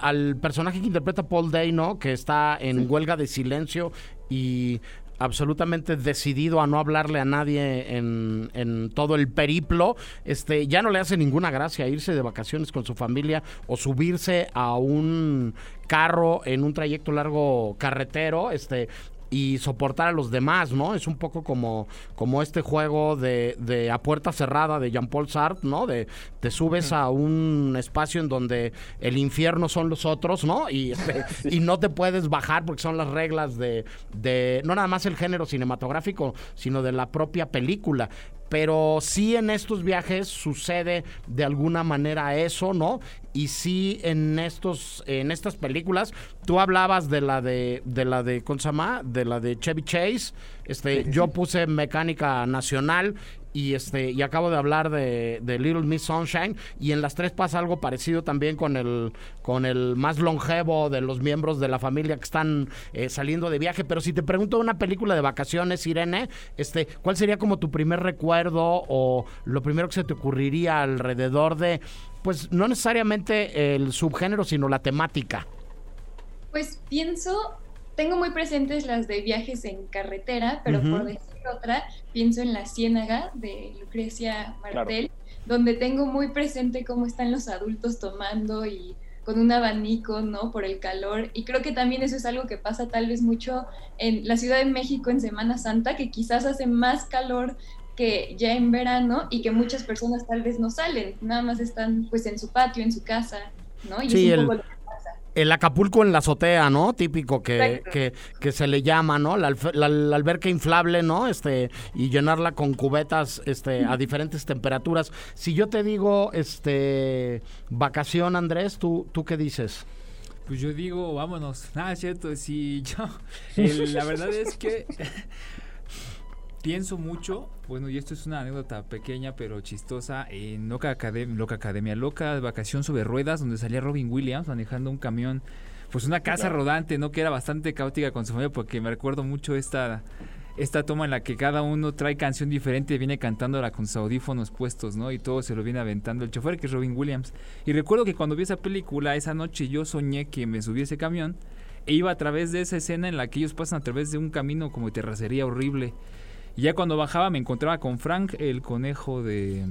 al personaje que interpreta Paul Day, ¿no? Que está en huelga de silencio y absolutamente decidido a no hablarle a nadie en, en todo el periplo, este, ya no le hace ninguna gracia irse de vacaciones con su familia o subirse a un carro en un trayecto largo carretero, este, y soportar a los demás, ¿no? Es un poco como, como este juego de, de a puerta cerrada de Jean-Paul Sartre, ¿no? De te subes a un espacio en donde el infierno son los otros, ¿no? Y, este, y no te puedes bajar porque son las reglas de, de, no nada más el género cinematográfico, sino de la propia película pero sí en estos viajes sucede de alguna manera eso, ¿no? Y sí en estos en estas películas tú hablabas de la de de la de ¿cómo se llama? de la de Chevy Chase, este yo puse Mecánica Nacional y este y acabo de hablar de, de, Little Miss Sunshine y en las tres pasa algo parecido también con el con el más longevo de los miembros de la familia que están eh, saliendo de viaje pero si te pregunto una película de vacaciones Irene este cuál sería como tu primer recuerdo o lo primero que se te ocurriría alrededor de pues no necesariamente el subgénero sino la temática pues pienso tengo muy presentes las de viajes en carretera, pero uh -huh. por decir otra, pienso en La Ciénaga de Lucrecia Martel, claro. donde tengo muy presente cómo están los adultos tomando y con un abanico, ¿no? Por el calor. Y creo que también eso es algo que pasa tal vez mucho en la Ciudad de México en Semana Santa, que quizás hace más calor que ya en verano y que muchas personas tal vez no salen, nada más están pues en su patio, en su casa, ¿no? Y sí, es un el... poco. El Acapulco en la azotea, ¿no? Típico que, que, que, se le llama, ¿no? La, la, la, alberca inflable, ¿no? Este, y llenarla con cubetas este, a diferentes temperaturas. Si yo te digo, este, vacación, Andrés, ¿tú, tú qué dices? Pues yo digo, vámonos. Es cierto, si yo, el, la verdad es que pienso mucho, bueno, y esto es una anécdota pequeña pero chistosa, en Loca Academia, Loca Academia, Loca Vacación sobre Ruedas, donde salía Robin Williams manejando un camión, pues una casa claro. rodante, ¿no? Que era bastante caótica con su familia, porque me recuerdo mucho esta, esta toma en la que cada uno trae canción diferente y viene cantándola con sus audífonos puestos, ¿no? Y todo se lo viene aventando el chofer, que es Robin Williams. Y recuerdo que cuando vi esa película, esa noche yo soñé que me subí a ese camión e iba a través de esa escena en la que ellos pasan a través de un camino como de terracería horrible. Y ya cuando bajaba me encontraba con Frank, el conejo de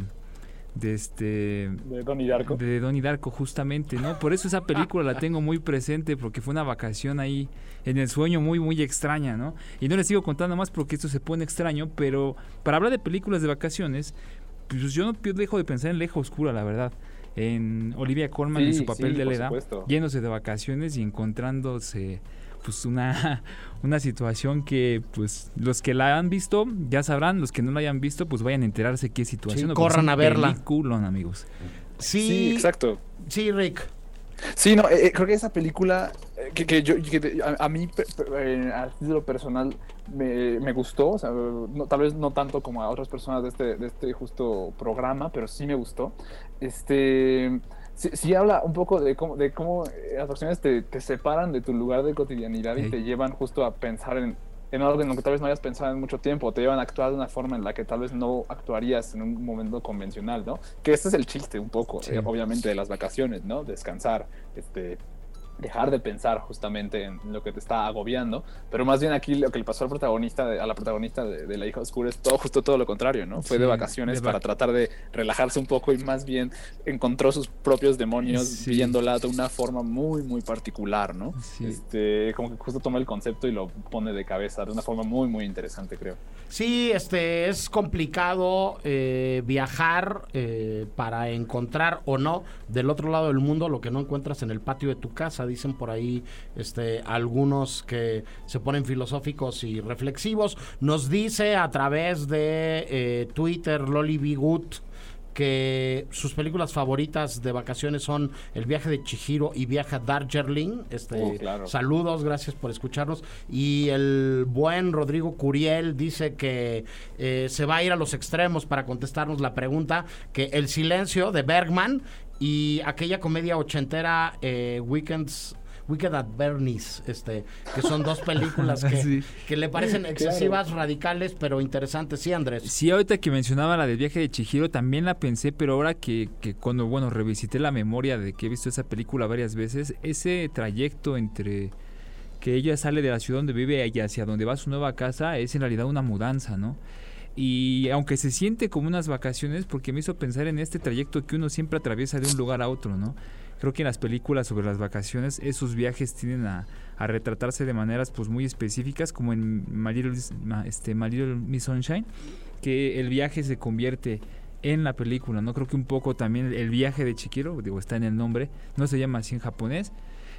de este de Donnie Darko. De Donnie Darko justamente, ¿no? Por eso esa película la tengo muy presente porque fue una vacación ahí en el sueño muy muy extraña, ¿no? Y no les sigo contando más porque esto se pone extraño, pero para hablar de películas de vacaciones, pues yo no dejo de pensar en Leja Oscura, la verdad. En Olivia Colman sí, en su papel sí, de Leda, supuesto. yéndose de vacaciones y encontrándose pues una, una situación que pues los que la han visto ya sabrán, los que no la hayan visto pues vayan a enterarse qué situación. Sí, corran a verla. Peliculón, amigos. Sí, sí, exacto. Sí, Rick. Sí, no, eh, creo que esa película eh, que, que yo que a, a, mí eh, a título personal me, me gustó, o sea, no, tal vez no tanto como a otras personas de este, de este justo programa, pero sí me gustó. Este sí, sí, habla un poco de cómo, de cómo las acciones te, te, separan de tu lugar de cotidianidad y te llevan justo a pensar en, en orden en lo que tal vez no hayas pensado en mucho tiempo, te llevan a actuar de una forma en la que tal vez no actuarías en un momento convencional, ¿no? Que este es el chiste un poco, sí. eh, obviamente, de las vacaciones, ¿no? Descansar, este, dejar de pensar justamente en lo que te está agobiando, pero más bien aquí lo que le pasó al protagonista, de, a la protagonista de, de, La hija oscura es todo justo todo lo contrario, ¿no? Fue sí, de vacaciones de para tratar de relajarse un poco y más bien encontró sus propios demonios sí. viéndola de una forma muy muy particular, ¿no? Sí. Este, como que justo toma el concepto y lo pone de cabeza de una forma muy muy interesante, creo. Sí, este es complicado eh, viajar eh, para encontrar o no del otro lado del mundo lo que no encuentras en el patio de tu casa dicen por ahí este, algunos que se ponen filosóficos y reflexivos. Nos dice a través de eh, Twitter Loli Bigut que sus películas favoritas de vacaciones son El viaje de Chihiro y Viaje a Darjeeling. Este, oh, claro. Saludos, gracias por escucharnos. Y el buen Rodrigo Curiel dice que eh, se va a ir a los extremos para contestarnos la pregunta, que El silencio de Bergman y aquella comedia ochentera eh, Weekends Wicked at Bernie's, este, que son dos películas que, sí. que le parecen excesivas, claro. radicales, pero interesantes. Sí, Andrés. Sí, ahorita que mencionaba la del viaje de Chihiro, también la pensé, pero ahora que, que cuando, bueno, revisité la memoria de que he visto esa película varias veces, ese trayecto entre que ella sale de la ciudad donde vive y hacia donde va a su nueva casa es en realidad una mudanza, ¿no? Y aunque se siente como unas vacaciones, porque me hizo pensar en este trayecto que uno siempre atraviesa de un lugar a otro, ¿no? Creo que en las películas sobre las vacaciones esos viajes tienden a, retratarse de maneras pues muy específicas, como en My este, My Miss Sunshine, que el viaje se convierte en la película, ¿no? Creo que un poco también el viaje de Chikiro, digo, está en el nombre, no se llama así en japonés,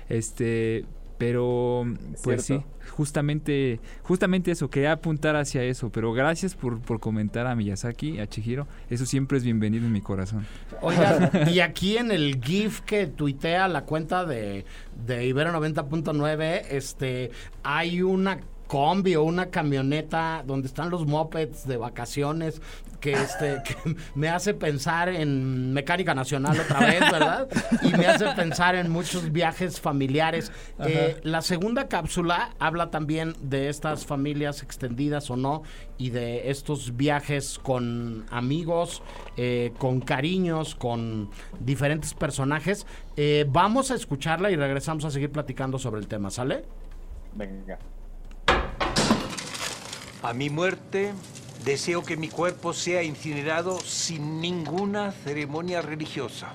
este, pero pues sí, justamente, justamente eso, quería apuntar hacia eso, pero gracias por, por comentar a Miyazaki, a Chihiro, eso siempre es bienvenido en mi corazón. Oigan, y aquí en el GIF que tuitea la cuenta de, de Ibero 90.9, este, hay una combi o una camioneta donde están los mopeds de vacaciones que este que me hace pensar en mecánica nacional otra vez, ¿verdad? Me hace pensar en muchos viajes familiares. Eh, la segunda cápsula habla también de estas familias extendidas o no y de estos viajes con amigos, eh, con cariños, con diferentes personajes. Eh, vamos a escucharla y regresamos a seguir platicando sobre el tema, ¿sale? Venga. A mi muerte, deseo que mi cuerpo sea incinerado sin ninguna ceremonia religiosa.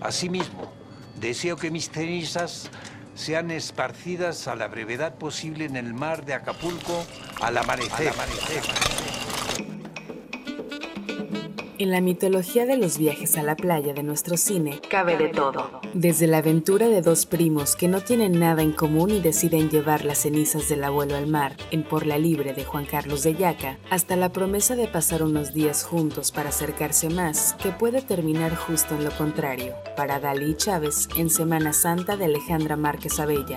Asimismo, deseo que mis cenizas sean esparcidas a la brevedad posible en el mar de Acapulco al amanecer. En la mitología de los viajes a la playa de nuestro cine cabe de todo. Desde la aventura de dos primos que no tienen nada en común y deciden llevar las cenizas del abuelo al mar en Por la Libre de Juan Carlos de Yaca, hasta la promesa de pasar unos días juntos para acercarse más, que puede terminar justo en lo contrario, para Dalí y Chávez en Semana Santa de Alejandra Márquez Abella.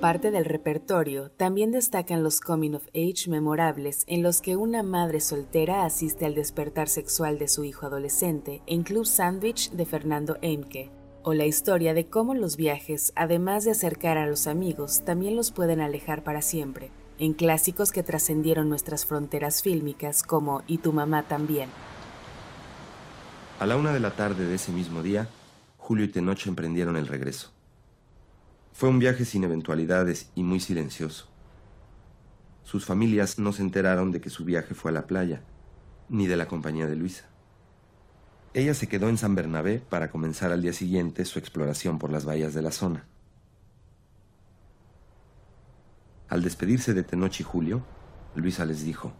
Parte del repertorio, también destacan los coming of age memorables en los que una madre soltera asiste al despertar sexual de su hijo adolescente en Club Sandwich de Fernando Eimke, o la historia de cómo los viajes, además de acercar a los amigos, también los pueden alejar para siempre, en clásicos que trascendieron nuestras fronteras fílmicas como Y tu mamá también. A la una de la tarde de ese mismo día, Julio y Tenoch emprendieron el regreso. Fue un viaje sin eventualidades y muy silencioso. Sus familias no se enteraron de que su viaje fue a la playa, ni de la compañía de Luisa. Ella se quedó en San Bernabé para comenzar al día siguiente su exploración por las bahías de la zona. Al despedirse de Tenoch y Julio, Luisa les dijo,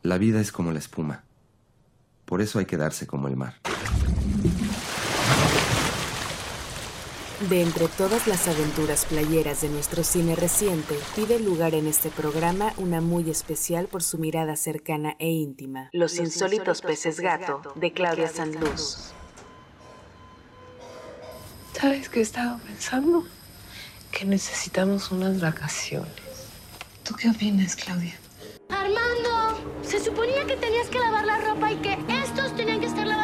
La vida es como la espuma, por eso hay que darse como el mar. De entre todas las aventuras playeras de nuestro cine reciente, pide lugar en este programa una muy especial por su mirada cercana e íntima. Los, insólitos peces gato, de Claudia Sanluz. ¿Sabes qué estaba pensando? Que necesitamos unas vacaciones. ¿Tú qué opinas, Claudia? Armando, se suponía que tenías que lavar la ropa y que estos tenían que estar hoy.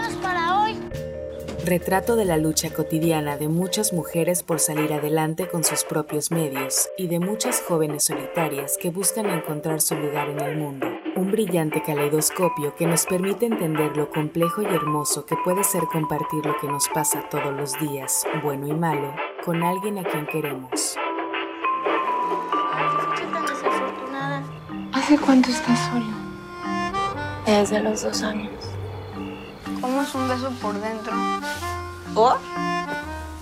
Retrato de la lucha cotidiana de muchas mujeres por salir adelante con sus propios medios y de muchas jóvenes solitarias que buscan encontrar su lugar en el mundo. Un brillante caleidoscopio que nos permite entender lo complejo y hermoso que puede ser compartir lo que nos pasa todos los días, bueno y malo, con alguien a quien queremos. ¿Hace cuánto estás solo? Desde los dos años. ¿Cómo es un beso por dentro? ¿Por?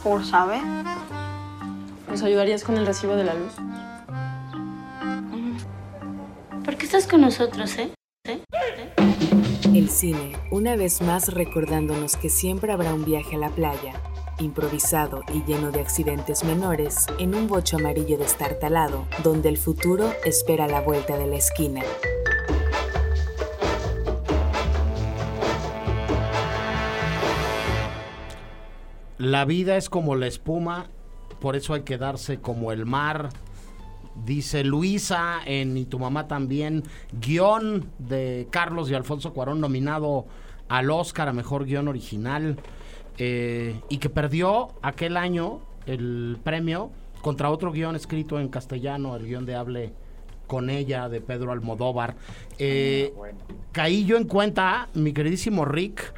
¿Por saber? ¿Nos ayudarías con el recibo de la luz? ¿Por qué estás con nosotros, eh? ¿Eh? El cine, una vez más recordándonos que siempre habrá un viaje a la playa, improvisado y lleno de accidentes menores, en un bocho amarillo destartalado, donde el futuro espera a la vuelta de la esquina. La vida es como la espuma, por eso hay que darse como el mar. Dice Luisa en Y tu mamá también, guion de Carlos y Alfonso Cuarón nominado al Oscar a Mejor Guión Original eh, y que perdió aquel año el premio contra otro guion escrito en castellano, el guion de Hable con ella de Pedro Almodóvar. Eh, Caí yo en cuenta, mi queridísimo Rick,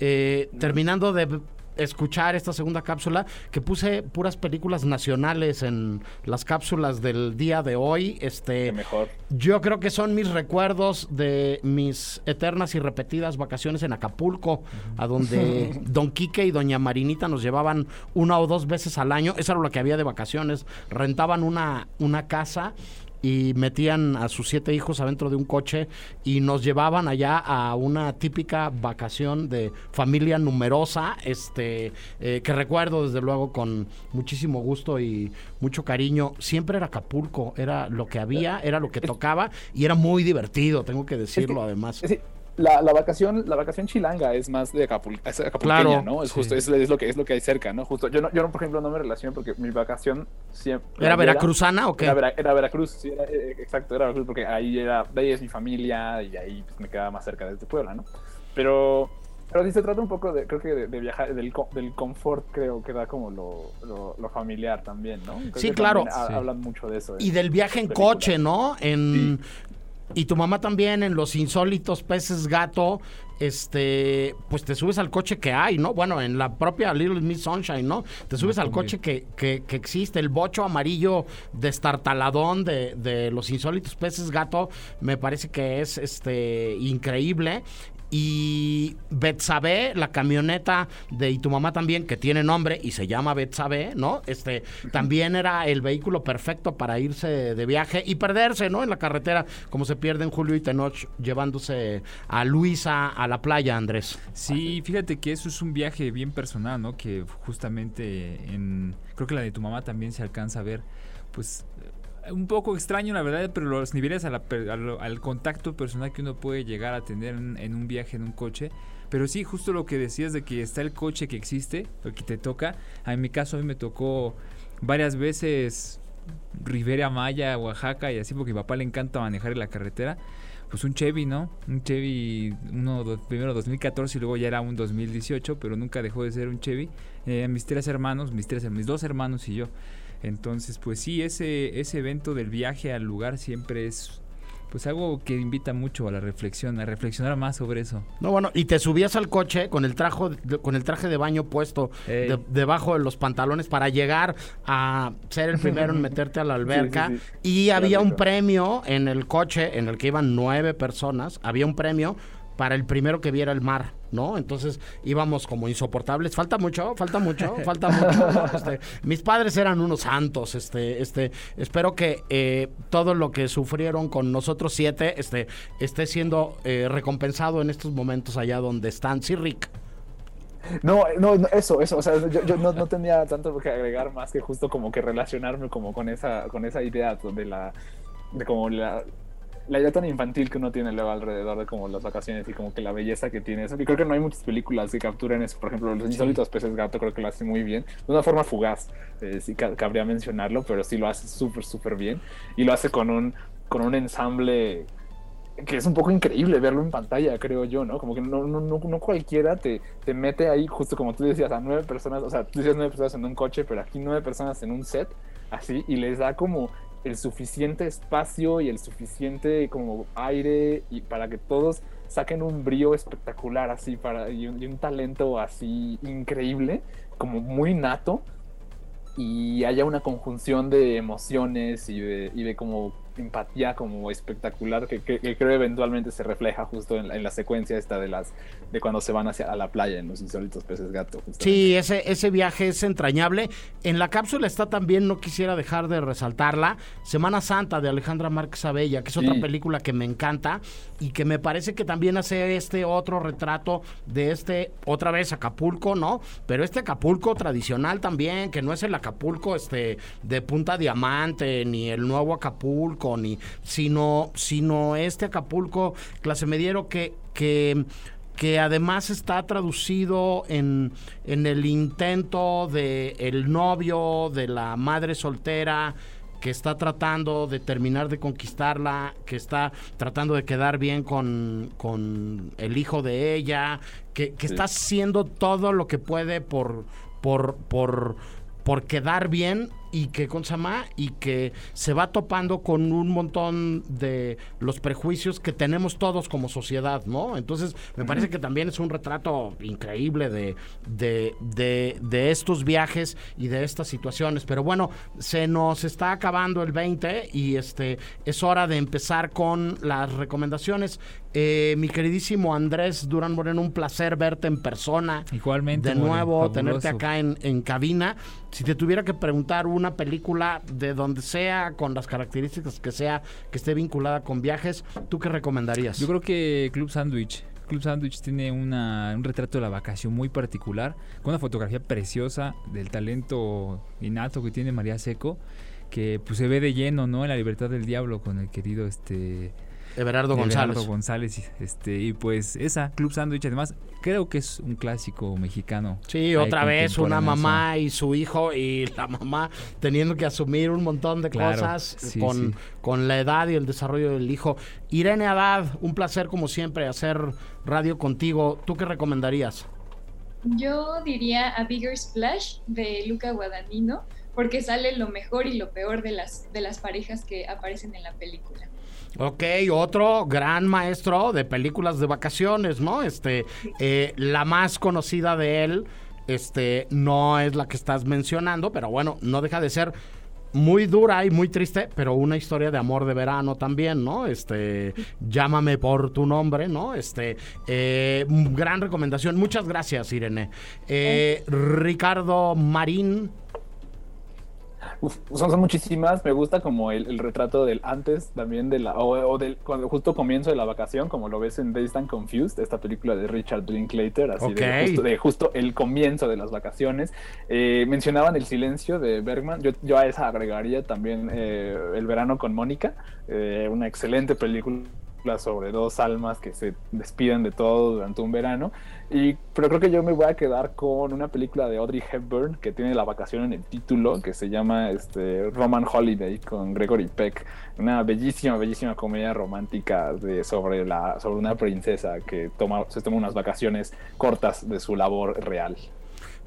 eh, terminando de escuchar esta segunda cápsula, que puse puras películas nacionales en las cápsulas del día de hoy. Este, mejor. Yo creo que son mis recuerdos de mis eternas y repetidas vacaciones en Acapulco, a donde Don Quique y Doña Marinita nos llevaban una o dos veces al año. Eso era lo que había de vacaciones. Rentaban una, una casa y metían a sus siete hijos adentro de un coche y nos llevaban allá a una típica vacación de familia numerosa, este, eh, que recuerdo desde luego con muchísimo gusto y mucho cariño. Siempre era Acapulco, era lo que había, era lo que tocaba y era muy divertido, tengo que decirlo además la, la, vacación, la vacación chilanga es más de Acapul Acapulqueña, ¿no? Es justo, es, lo que es lo que hay cerca, ¿no? Justo, yo no, yo por ejemplo no me relaciono porque mi vacación siempre ¿Era veracruzana o qué? Era, Veracruz, sí, era, eh, exacto, era Veracruz porque ahí era, de ahí es mi familia y ahí pues, me quedaba más cerca de este Puebla, ¿no? Pero pero sí se trata un poco de, creo que de, viajar, del, del confort, creo que da como lo, lo, familiar también, ¿no? sí, claro. Hablan mucho de eso. Y del viaje en coche, ¿no? En, y tu mamá también en los insólitos peces gato, este, pues te subes al coche que hay, ¿no? Bueno, en la propia Little Miss Sunshine, ¿no? Te subes al coche que, que, que, existe, el bocho amarillo destartaladón de, de los insólitos peces gato, me parece que es este increíble y Betsabe, la camioneta de Y tu mamá también, que tiene nombre y se llama Betsabe, ¿no? Este, también era el vehículo perfecto para irse de viaje y perderse, ¿no? En la carretera, como se pierden Julio y Tenoch llevándose a Luisa a la playa, Andrés. Sí, fíjate que eso es un viaje bien personal, ¿no? Que justamente en, creo que la de tu mamá también se alcanza a ver, pues un poco extraño, la verdad, pero los niveles al contacto personal que uno puede llegar a tener en, un viaje en un coche. Pero sí, justo lo que decías de que está el coche que existe, el que te toca. En mi caso, a mí me tocó varias veces Rivera Maya, Oaxaca y así, porque a mi papá le encanta manejar en la carretera. Pues un Chevy, ¿no? Un Chevy, uno primero 2014 y luego ya era un 2018, pero nunca dejó de ser un Chevy. Eh, mis tres hermanos, mis tres, mis dos hermanos y yo. Entonces, pues sí, ese, ese evento del viaje al lugar siempre es pues algo que invita mucho a la reflexión, a reflexionar más sobre eso. No, bueno, y te subías al coche con el traje, con el traje de baño puesto debajo de los pantalones para llegar a ser el primero en meterte a la alberca. Y había un premio en el coche en el que iban nueve personas, había un premio para el primero que viera el mar. ¿no? Entonces íbamos como insoportables. Falta mucho, falta mucho, falta mucho. Este, mis padres eran unos santos, este, este, espero que eh, todo lo que sufrieron con nosotros siete, este, esté siendo eh, recompensado en estos momentos allá donde están. Sí, Rick. No, no, eso, eso, o sea, yo, no, no, tenía tanto que agregar más que justo como que relacionarme como con esa, con esa idea de la, de como la, la idea tan infantil que uno tiene luego alrededor de como las vacaciones y como que la belleza que tiene eso. Y creo que no hay muchas películas que capturen eso. Por ejemplo, Los insólitos peces gato creo que lo hace muy bien. De una forma fugaz, eh, sí cabría mencionarlo, pero sí lo hace súper, súper bien. Y lo hace con un, con un ensamble que es un poco increíble verlo en pantalla, creo yo, ¿no? Como que no, no, no, no cualquiera te, te mete ahí, justo como tú decías, a nueve personas, o sea, tú decías nueve personas en un coche, pero aquí nueve personas en un set, así, y les da como el suficiente espacio y el suficiente como aire y para que todos saquen un brío espectacular así para y un, talento así increíble como muy nato y haya una conjunción de emociones y de, y de como empatía como espectacular que, creo eventualmente se refleja justo en la, secuencia esta de las de cuando se van hacia la playa en los insólitos peces gato. Sí, ese, ese viaje es entrañable. En la cápsula está también, no quisiera dejar de resaltarla, Semana Santa de Alejandra Márquez Abella, que es otra película que me encanta y que me parece que también hace este otro retrato de este, otra vez Acapulco, ¿no? Pero este Acapulco tradicional también, que no es el Acapulco este de Punta Diamante, ni el nuevo Acapulco ni, sino, sino este Acapulco clase mediero que, que que además está traducido en, en el intento de el novio de la madre soltera que está tratando de terminar de conquistarla, que está tratando de quedar bien con, con el hijo de ella, que, que está haciendo todo lo que puede por, por, por, por quedar bien y que con y que se va topando con un montón de los prejuicios que tenemos todos como sociedad, ¿no? Entonces, me parece que también es un retrato increíble de, de, de, de, estos viajes y de estas situaciones. Pero bueno, se nos está acabando el 20 y este es hora de empezar con las recomendaciones. Eh, mi queridísimo Andrés Durán Moreno, un placer verte en persona. Igualmente. De nuevo, tenerte acá en, en cabina. Si te tuviera que preguntar una película de donde sea, con las características que sea, que esté vinculada con viajes, ¿tú qué recomendarías? Yo creo que Club Sandwich. Club Sandwich tiene una, un retrato de la vacación muy particular, con una fotografía preciosa del talento innato que tiene María Seco, que pues se ve de lleno, ¿no? En la libertad del diablo con el querido este Everardo González. Everardo González, este, y pues esa, Club Sandwich, además, creo que es un clásico mexicano. Sí, otra vez una mamá y su hijo, y la mamá teniendo que asumir un montón de cosas con, con la edad y el desarrollo del hijo. Irene Abad, un placer como siempre hacer radio contigo. ¿Tú qué recomendarías? Yo diría A Bigger Splash de Luca Guadagnino, porque sale lo mejor y lo peor de las, de las parejas que aparecen en la película. Ok, otro gran maestro de películas de vacaciones, ¿no? Este, eh, la más conocida de él, este, no es la que estás mencionando, pero bueno, no deja de ser muy dura y muy triste, pero una historia de amor de verano también, ¿no? Este, llámame por tu nombre, ¿no? Este, eh, gran recomendación. Muchas gracias, Irene. Eh, Ricardo Marín. Uf, son, muchísimas. Me gusta como el, retrato del antes también de la. O, del cuando justo comienzo de la vacación, como lo ves en Days and Confused, esta película de Richard Linklater, así de, justo, el comienzo de las vacaciones. Eh, mencionaban El silencio de Bergman. Yo, yo a esa agregaría también eh, El verano con Mónica, eh, una excelente película sobre dos almas que se despiden de todo durante un verano. Y, pero creo que yo me voy a quedar con una película de Audrey Hepburn que tiene la vacación en el título, que se llama este, Roman Holiday con Gregory Peck. Una bellísima, bellísima comedia romántica de, sobre, la, sobre una princesa que toma, se toma unas vacaciones cortas de su labor real.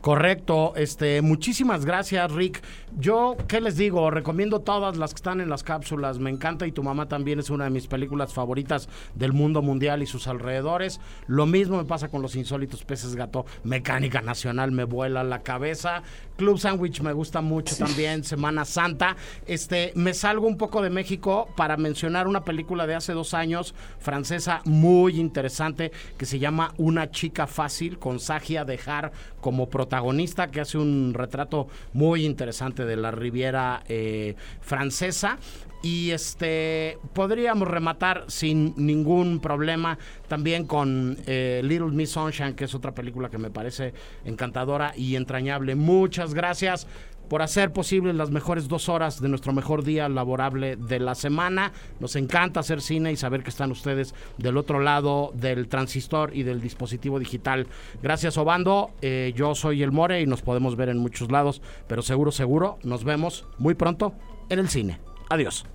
Correcto, este, muchísimas gracias, Rick. Yo, ¿qué les digo? Recomiendo todas las que están en las cápsulas. Me encanta y tu mamá también es una de mis películas favoritas del mundo mundial y sus alrededores. Lo mismo me pasa con los insólitos peces gato. Mecánica Nacional me vuela la cabeza. Club Sandwich me gusta mucho también. Semana Santa. Este, me salgo un poco de México para mencionar una película de hace dos años, francesa, muy interesante, que se llama Una chica fácil, con Sagia Dejar como protagonista protagonista que hace un retrato muy interesante de la Riviera eh, francesa. Y este podríamos rematar sin ningún problema también con eh, Little Miss Sunshine, que es otra película que me parece encantadora y entrañable. Muchas gracias por hacer posible las mejores dos horas de nuestro mejor día laborable de la semana. Nos encanta hacer cine y saber que están ustedes del otro lado del transistor y del dispositivo digital. Gracias, Obando. Eh, yo soy el More y nos podemos ver en muchos lados, pero seguro, seguro, nos vemos muy pronto en el cine. Adiós.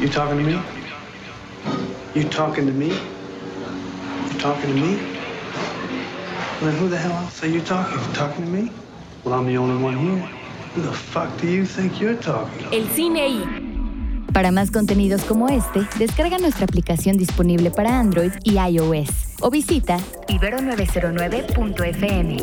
You talking to me? You talking to me? You talking to me? Well, who the hell else are you talking? Talking to me? Well, I'm the only one here. El cine y... Para más contenidos como este, descarga nuestra aplicación disponible para Android y iOS o visita ibero909.fm.